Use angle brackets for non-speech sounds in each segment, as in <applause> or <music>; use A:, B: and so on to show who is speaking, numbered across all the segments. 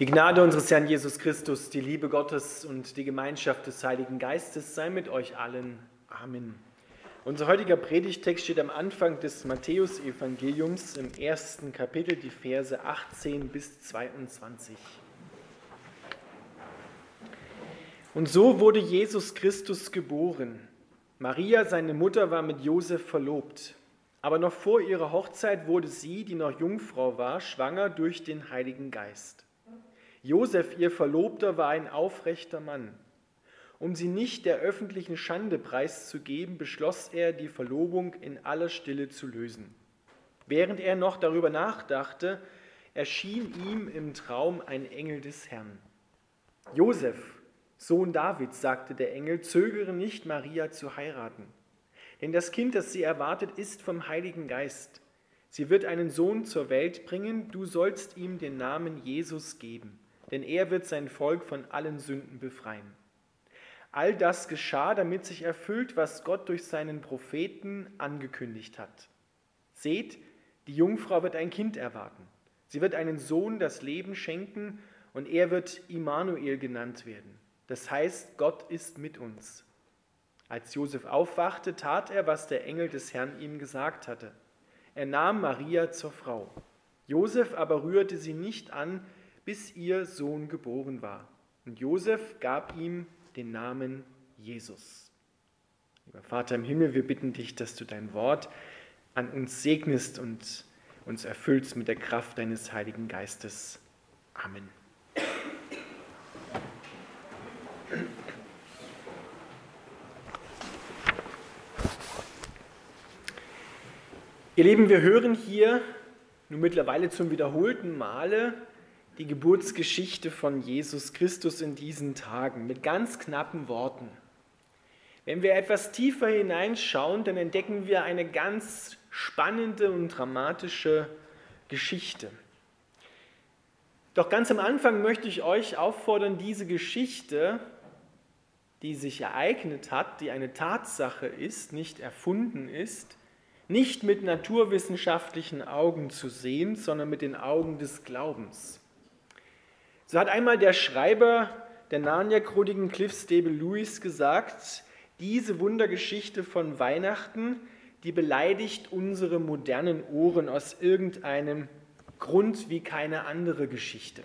A: Die Gnade unseres Herrn Jesus Christus, die Liebe Gottes und die Gemeinschaft des Heiligen Geistes sei mit euch allen. Amen. Unser heutiger Predigtext steht am Anfang des Matthäusevangeliums im ersten Kapitel, die Verse 18 bis 22. Und so wurde Jesus Christus geboren. Maria, seine Mutter, war mit Josef verlobt. Aber noch vor ihrer Hochzeit wurde sie, die noch Jungfrau war, schwanger durch den Heiligen Geist. Josef, ihr Verlobter, war ein aufrechter Mann. Um sie nicht der öffentlichen Schande preiszugeben, beschloss er, die Verlobung in aller Stille zu lösen. Während er noch darüber nachdachte, erschien ihm im Traum ein Engel des Herrn. Josef, Sohn Davids, sagte der Engel, zögere nicht, Maria zu heiraten. Denn das Kind, das sie erwartet, ist vom Heiligen Geist. Sie wird einen Sohn zur Welt bringen, du sollst ihm den Namen Jesus geben denn er wird sein Volk von allen Sünden befreien. All das geschah, damit sich erfüllt, was Gott durch seinen Propheten angekündigt hat. Seht, die Jungfrau wird ein Kind erwarten. Sie wird einen Sohn das Leben schenken und er wird Immanuel genannt werden. Das heißt, Gott ist mit uns. Als Josef aufwachte, tat er, was der Engel des Herrn ihm gesagt hatte. Er nahm Maria zur Frau. Josef aber rührte sie nicht an, bis ihr Sohn geboren war. Und Josef gab ihm den Namen Jesus. Lieber Vater im Himmel, wir bitten dich, dass du dein Wort an uns segnest und uns erfüllst mit der Kraft deines Heiligen Geistes. Amen. Ihr Lieben, wir hören hier nun mittlerweile zum wiederholten Male die Geburtsgeschichte von Jesus Christus in diesen Tagen mit ganz knappen Worten. Wenn wir etwas tiefer hineinschauen, dann entdecken wir eine ganz spannende und dramatische Geschichte. Doch ganz am Anfang möchte ich euch auffordern, diese Geschichte, die sich ereignet hat, die eine Tatsache ist, nicht erfunden ist, nicht mit naturwissenschaftlichen Augen zu sehen, sondern mit den Augen des Glaubens. So hat einmal der Schreiber der Narnia-Chroniken Cliff Stable Lewis gesagt, diese Wundergeschichte von Weihnachten, die beleidigt unsere modernen Ohren aus irgendeinem Grund wie keine andere Geschichte.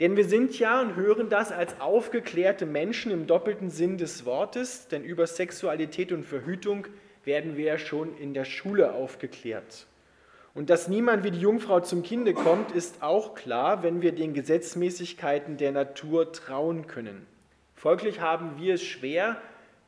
A: Denn wir sind ja und hören das als aufgeklärte Menschen im doppelten Sinn des Wortes, denn über Sexualität und Verhütung werden wir ja schon in der Schule aufgeklärt. Und dass niemand wie die Jungfrau zum Kinde kommt, ist auch klar, wenn wir den Gesetzmäßigkeiten der Natur trauen können. Folglich haben wir es schwer,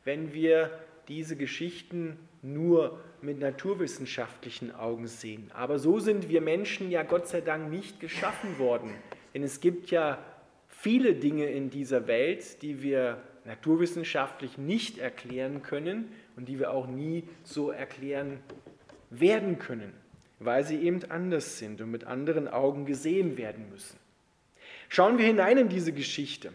A: wenn wir diese Geschichten nur mit naturwissenschaftlichen Augen sehen. Aber so sind wir Menschen ja Gott sei Dank nicht geschaffen worden. Denn es gibt ja viele Dinge in dieser Welt, die wir naturwissenschaftlich nicht erklären können und die wir auch nie so erklären werden können weil sie eben anders sind und mit anderen Augen gesehen werden müssen. Schauen wir hinein in diese Geschichte.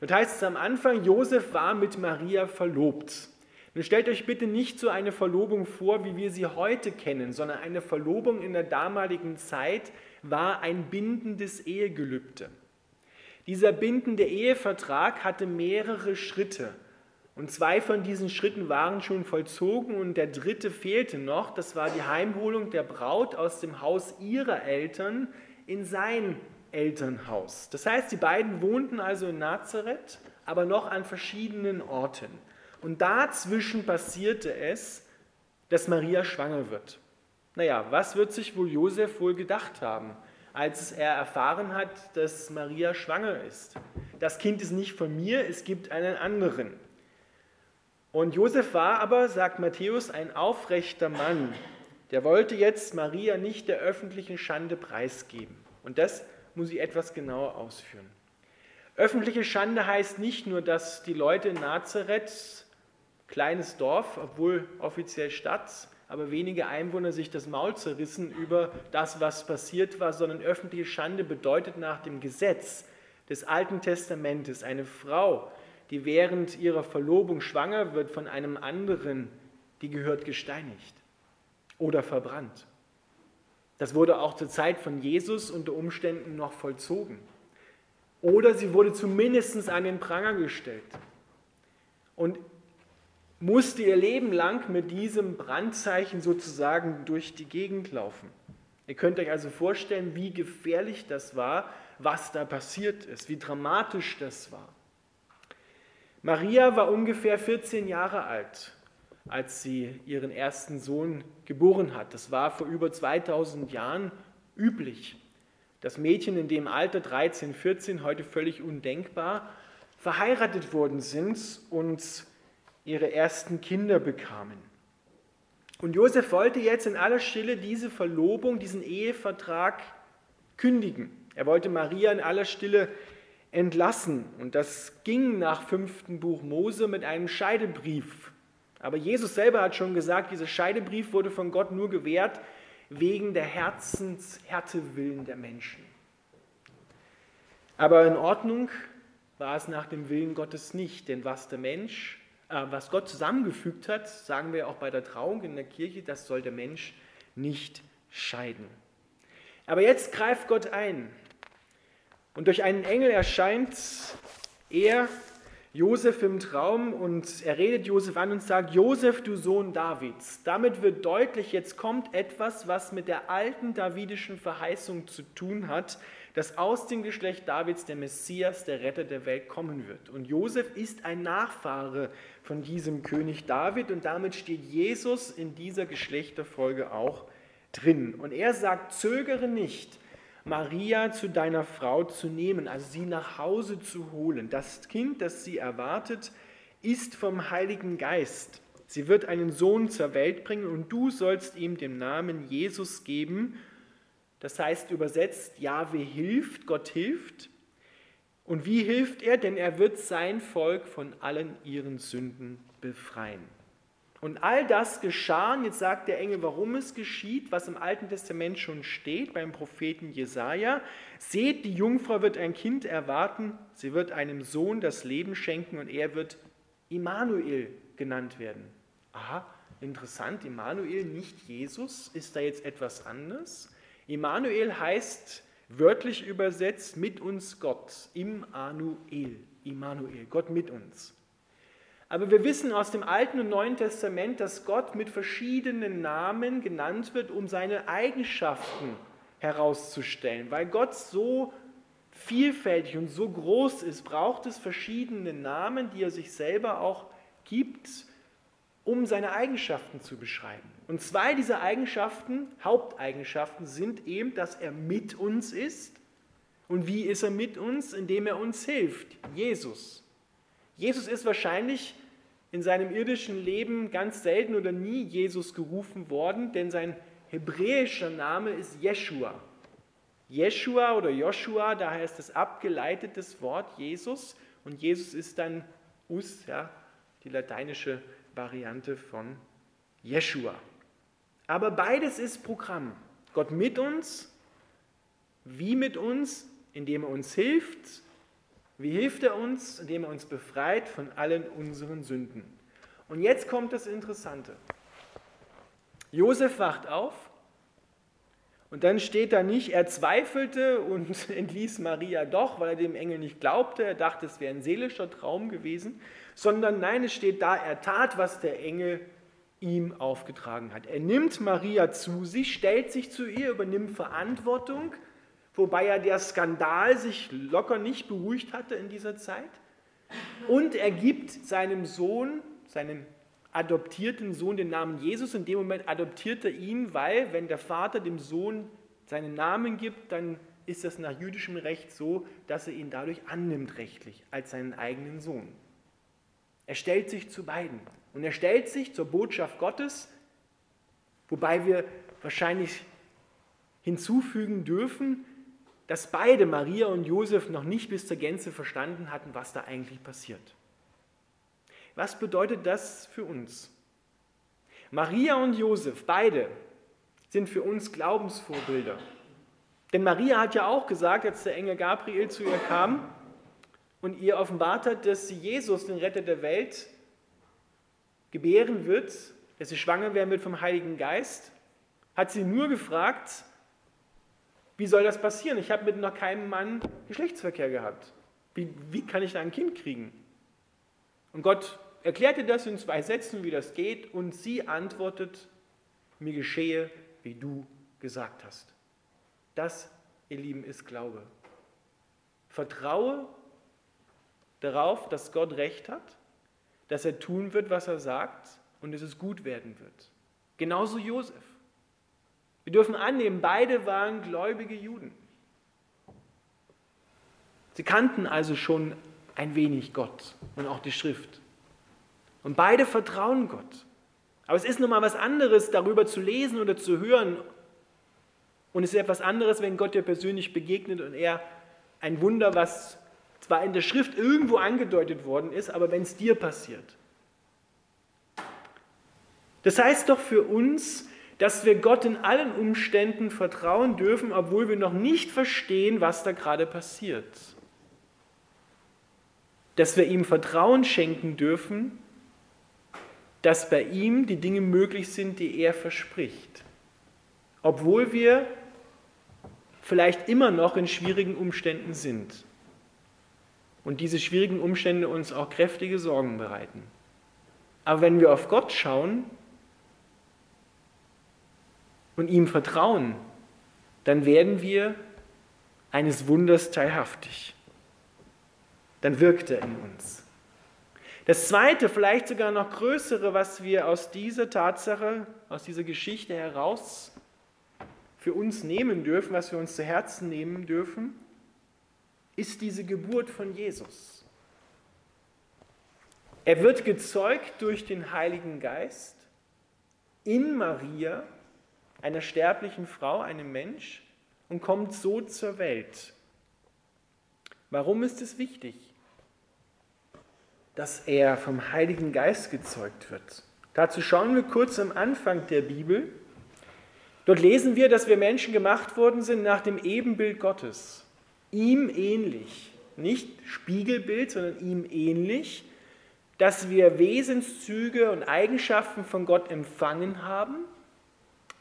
A: Dort heißt es am Anfang, Josef war mit Maria verlobt. Nun stellt euch bitte nicht so eine Verlobung vor, wie wir sie heute kennen, sondern eine Verlobung in der damaligen Zeit war ein bindendes Ehegelübde. Dieser bindende Ehevertrag hatte mehrere Schritte. Und zwei von diesen Schritten waren schon vollzogen und der dritte fehlte noch. Das war die Heimholung der Braut aus dem Haus ihrer Eltern in sein Elternhaus. Das heißt, die beiden wohnten also in Nazareth, aber noch an verschiedenen Orten. Und dazwischen passierte es, dass Maria schwanger wird. Naja, was wird sich wohl Josef wohl gedacht haben, als er erfahren hat, dass Maria schwanger ist? Das Kind ist nicht von mir, es gibt einen anderen. Und Josef war aber, sagt Matthäus, ein aufrechter Mann. Der wollte jetzt Maria nicht der öffentlichen Schande preisgeben. Und das muss ich etwas genauer ausführen. Öffentliche Schande heißt nicht nur, dass die Leute in Nazareth, kleines Dorf, obwohl offiziell Stadt, aber wenige Einwohner sich das Maul zerrissen über das, was passiert war, sondern öffentliche Schande bedeutet nach dem Gesetz des Alten Testamentes eine Frau, die während ihrer Verlobung schwanger wird von einem anderen, die gehört gesteinigt oder verbrannt. Das wurde auch zur Zeit von Jesus unter Umständen noch vollzogen. Oder sie wurde zumindest an den Pranger gestellt und musste ihr Leben lang mit diesem Brandzeichen sozusagen durch die Gegend laufen. Ihr könnt euch also vorstellen, wie gefährlich das war, was da passiert ist, wie dramatisch das war. Maria war ungefähr 14 Jahre alt, als sie ihren ersten Sohn geboren hat. Das war vor über 2000 Jahren üblich. Das Mädchen in dem Alter 13, 14, heute völlig undenkbar, verheiratet worden sind und ihre ersten Kinder bekamen. Und Josef wollte jetzt in aller Stille diese Verlobung, diesen Ehevertrag kündigen. Er wollte Maria in aller Stille entlassen. Und das ging nach fünften Buch Mose mit einem Scheidebrief. Aber Jesus selber hat schon gesagt, dieser Scheidebrief wurde von Gott nur gewährt wegen der Herzenshärtewillen der Menschen. Aber in Ordnung war es nach dem Willen Gottes nicht, denn was der Mensch äh, was Gott zusammengefügt hat, sagen wir auch bei der Trauung in der Kirche, das soll der Mensch nicht scheiden. Aber jetzt greift Gott ein. Und durch einen Engel erscheint er Josef im Traum und er redet Josef an und sagt, Josef, du Sohn Davids. Damit wird deutlich, jetzt kommt etwas, was mit der alten davidischen Verheißung zu tun hat, dass aus dem Geschlecht Davids der Messias, der Retter der Welt, kommen wird. Und Josef ist ein Nachfahre von diesem König David und damit steht Jesus in dieser Geschlechterfolge auch drin. Und er sagt, zögere nicht, Maria zu deiner Frau zu nehmen, also sie nach Hause zu holen. Das Kind, das sie erwartet, ist vom Heiligen Geist. Sie wird einen Sohn zur Welt bringen und du sollst ihm den Namen Jesus geben das heißt übersetzt, Jahwe hilft, Gott hilft. Und wie hilft er? Denn er wird sein Volk von allen ihren Sünden befreien. Und all das geschah, jetzt sagt der Engel, warum es geschieht, was im Alten Testament schon steht beim Propheten Jesaja. Seht, die Jungfrau wird ein Kind erwarten, sie wird einem Sohn das Leben schenken und er wird Immanuel genannt werden. Aha, interessant, Immanuel, nicht Jesus. Ist da jetzt etwas anderes? Immanuel heißt wörtlich übersetzt mit uns Gott. Immanuel, Immanuel, Gott mit uns. Aber wir wissen aus dem Alten und Neuen Testament, dass Gott mit verschiedenen Namen genannt wird, um seine Eigenschaften herauszustellen. Weil Gott so vielfältig und so groß ist, braucht es verschiedene Namen, die er sich selber auch gibt, um seine Eigenschaften zu beschreiben. Und zwei dieser Eigenschaften, Haupteigenschaften, sind eben, dass er mit uns ist. Und wie ist er mit uns? Indem er uns hilft. Jesus. Jesus ist wahrscheinlich in seinem irdischen Leben ganz selten oder nie Jesus gerufen worden, denn sein hebräischer Name ist Jeshua. Jeshua oder Joshua, daher ist das abgeleitetes Wort Jesus und Jesus ist dann Us, ja, die lateinische Variante von Jeshua. Aber beides ist Programm. Gott mit uns, wie mit uns, indem er uns hilft. Wie hilft er uns? Indem er uns befreit von allen unseren Sünden. Und jetzt kommt das Interessante. Josef wacht auf und dann steht da nicht, er zweifelte und <laughs> entließ Maria doch, weil er dem Engel nicht glaubte. Er dachte, es wäre ein seelischer Traum gewesen, sondern nein, es steht da, er tat, was der Engel ihm aufgetragen hat. Er nimmt Maria zu sich, stellt sich zu ihr, übernimmt Verantwortung, wobei ja der Skandal sich locker nicht beruhigt hatte in dieser Zeit. Und er gibt seinem Sohn, seinem adoptierten Sohn den Namen Jesus. In dem Moment adoptiert er ihn, weil wenn der Vater dem Sohn seinen Namen gibt, dann ist das nach jüdischem Recht so, dass er ihn dadurch annimmt rechtlich als seinen eigenen Sohn. Er stellt sich zu beiden. Und er stellt sich zur Botschaft Gottes, wobei wir wahrscheinlich hinzufügen dürfen, dass beide, Maria und Josef, noch nicht bis zur Gänze verstanden hatten, was da eigentlich passiert. Was bedeutet das für uns? Maria und Josef, beide, sind für uns Glaubensvorbilder. Denn Maria hat ja auch gesagt, als der Engel Gabriel zu ihr kam und ihr offenbart hat, dass sie Jesus, den Retter der Welt, gebären wird, dass sie schwanger werden wird vom Heiligen Geist, hat sie nur gefragt, Wie soll das passieren? Ich habe mit noch keinem Mann Geschlechtsverkehr gehabt. Wie, wie kann ich da ein Kind kriegen? Und Gott erklärte das in zwei Sätzen, wie das geht, und sie antwortet, mir geschehe, wie du gesagt hast. Das, ihr Lieben, ist Glaube. Vertraue darauf, dass Gott recht hat, dass er tun wird, was er sagt und dass es gut werden wird. Genauso Josef. Wir dürfen annehmen, beide waren gläubige Juden. Sie kannten also schon ein wenig Gott und auch die Schrift. Und beide vertrauen Gott. Aber es ist nun mal was anderes, darüber zu lesen oder zu hören. Und es ist etwas anderes, wenn Gott dir persönlich begegnet und er ein Wunder, was zwar in der Schrift irgendwo angedeutet worden ist, aber wenn es dir passiert. Das heißt doch für uns, dass wir Gott in allen Umständen vertrauen dürfen, obwohl wir noch nicht verstehen, was da gerade passiert. Dass wir ihm Vertrauen schenken dürfen, dass bei ihm die Dinge möglich sind, die er verspricht. Obwohl wir vielleicht immer noch in schwierigen Umständen sind und diese schwierigen Umstände uns auch kräftige Sorgen bereiten. Aber wenn wir auf Gott schauen und ihm vertrauen, dann werden wir eines Wunders teilhaftig. Dann wirkt er in uns. Das zweite, vielleicht sogar noch größere, was wir aus dieser Tatsache, aus dieser Geschichte heraus für uns nehmen dürfen, was wir uns zu Herzen nehmen dürfen, ist diese Geburt von Jesus. Er wird gezeugt durch den Heiligen Geist in Maria, einer sterblichen Frau, einem Mensch, und kommt so zur Welt. Warum ist es wichtig? dass er vom Heiligen Geist gezeugt wird. Dazu schauen wir kurz am Anfang der Bibel. Dort lesen wir, dass wir Menschen gemacht worden sind nach dem Ebenbild Gottes, ihm ähnlich. Nicht Spiegelbild, sondern ihm ähnlich, dass wir Wesenszüge und Eigenschaften von Gott empfangen haben,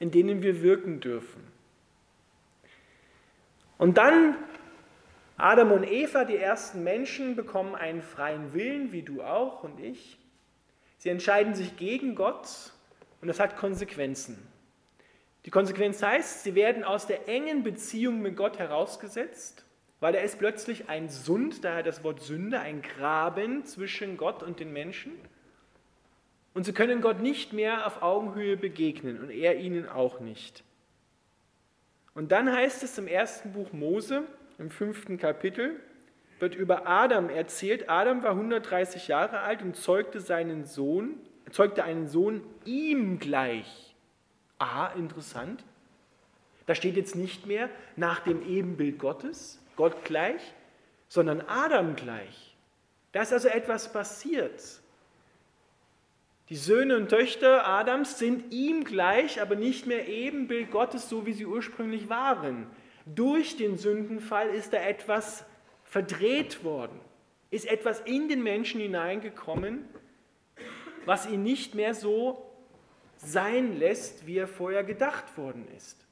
A: in denen wir wirken dürfen. Und dann Adam und Eva, die ersten Menschen, bekommen einen freien Willen, wie du auch und ich. Sie entscheiden sich gegen Gott und das hat Konsequenzen. Die Konsequenz heißt, sie werden aus der engen Beziehung mit Gott herausgesetzt, weil er ist plötzlich ein Sund, daher das Wort Sünde, ein Graben zwischen Gott und den Menschen. Und sie können Gott nicht mehr auf Augenhöhe begegnen und er ihnen auch nicht. Und dann heißt es im ersten Buch Mose, im fünften Kapitel wird über Adam erzählt. Adam war 130 Jahre alt und zeugte seinen Sohn, zeugte einen Sohn ihm gleich. Ah, interessant. Da steht jetzt nicht mehr nach dem Ebenbild Gottes, Gott gleich, sondern Adam gleich. Da ist also etwas passiert. Die Söhne und Töchter Adams sind ihm gleich, aber nicht mehr Ebenbild Gottes, so wie sie ursprünglich waren. Durch den Sündenfall ist da etwas verdreht worden, ist etwas in den Menschen hineingekommen, was ihn nicht mehr so sein lässt, wie er vorher gedacht worden ist.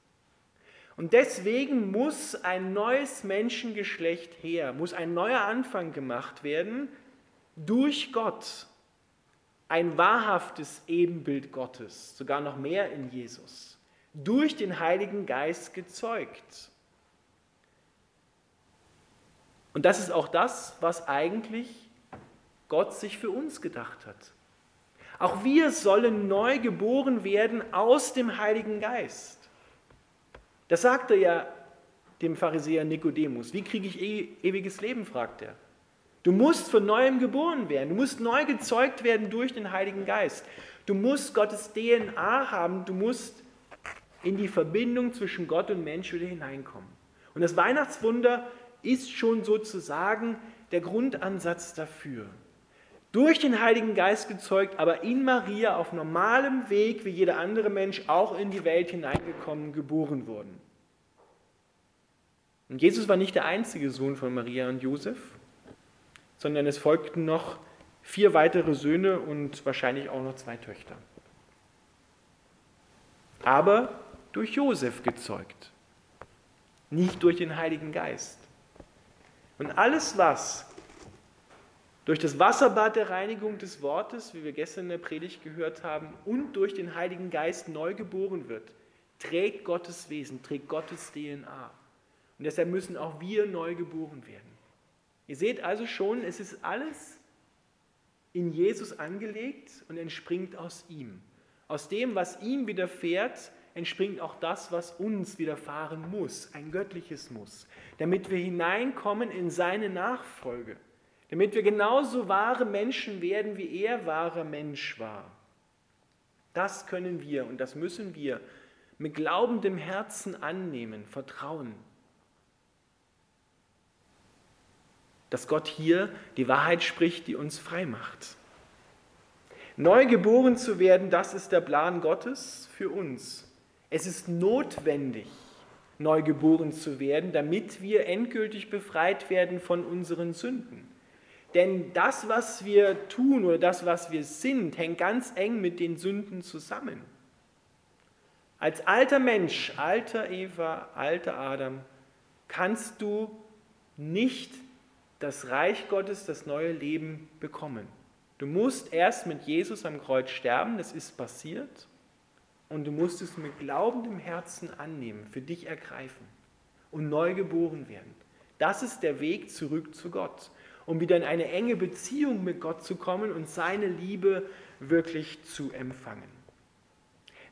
A: Und deswegen muss ein neues Menschengeschlecht her, muss ein neuer Anfang gemacht werden durch Gott. Ein wahrhaftes Ebenbild Gottes, sogar noch mehr in Jesus, durch den Heiligen Geist gezeugt. Und das ist auch das, was eigentlich Gott sich für uns gedacht hat. Auch wir sollen neu geboren werden aus dem Heiligen Geist. Das sagte ja dem Pharisäer Nikodemus. Wie kriege ich e ewiges Leben? fragt er. Du musst von neuem geboren werden. Du musst neu gezeugt werden durch den Heiligen Geist. Du musst Gottes DNA haben. Du musst in die Verbindung zwischen Gott und Mensch wieder hineinkommen. Und das Weihnachtswunder ist schon sozusagen der Grundansatz dafür. Durch den Heiligen Geist gezeugt, aber in Maria auf normalem Weg, wie jeder andere Mensch, auch in die Welt hineingekommen, geboren worden. Und Jesus war nicht der einzige Sohn von Maria und Josef, sondern es folgten noch vier weitere Söhne und wahrscheinlich auch noch zwei Töchter. Aber durch Josef gezeugt. nicht durch den Heiligen Geist. Und alles, was durch das Wasserbad der Reinigung des Wortes, wie wir gestern in der Predigt gehört haben, und durch den Heiligen Geist neu geboren wird, trägt Gottes Wesen, trägt Gottes DNA. Und deshalb müssen auch wir neu geboren werden. Ihr seht also schon, es ist alles in Jesus angelegt und entspringt aus ihm. Aus dem, was ihm widerfährt, entspringt auch das, was uns widerfahren muss, ein göttliches Muss, damit wir hineinkommen in seine Nachfolge damit wir genauso wahre Menschen werden, wie er wahrer Mensch war. Das können wir und das müssen wir mit glaubendem Herzen annehmen, vertrauen. Dass Gott hier die Wahrheit spricht, die uns frei macht. Neu geboren zu werden, das ist der Plan Gottes für uns. Es ist notwendig, neu geboren zu werden, damit wir endgültig befreit werden von unseren Sünden. Denn das, was wir tun oder das, was wir sind, hängt ganz eng mit den Sünden zusammen. Als alter Mensch, alter Eva, alter Adam, kannst du nicht das Reich Gottes, das neue Leben bekommen. Du musst erst mit Jesus am Kreuz sterben, das ist passiert, und du musst es mit glaubendem Herzen annehmen, für dich ergreifen und neu geboren werden. Das ist der Weg zurück zu Gott um wieder in eine enge Beziehung mit Gott zu kommen und seine Liebe wirklich zu empfangen.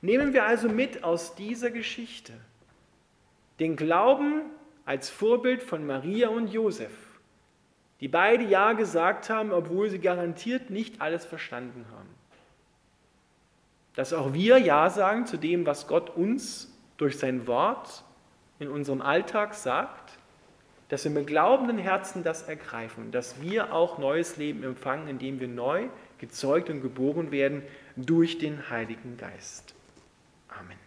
A: Nehmen wir also mit aus dieser Geschichte den Glauben als Vorbild von Maria und Josef, die beide Ja gesagt haben, obwohl sie garantiert nicht alles verstanden haben. Dass auch wir Ja sagen zu dem, was Gott uns durch sein Wort in unserem Alltag sagt dass wir mit glaubenden Herzen das ergreifen, dass wir auch neues Leben empfangen, indem wir neu gezeugt und geboren werden durch den Heiligen Geist. Amen.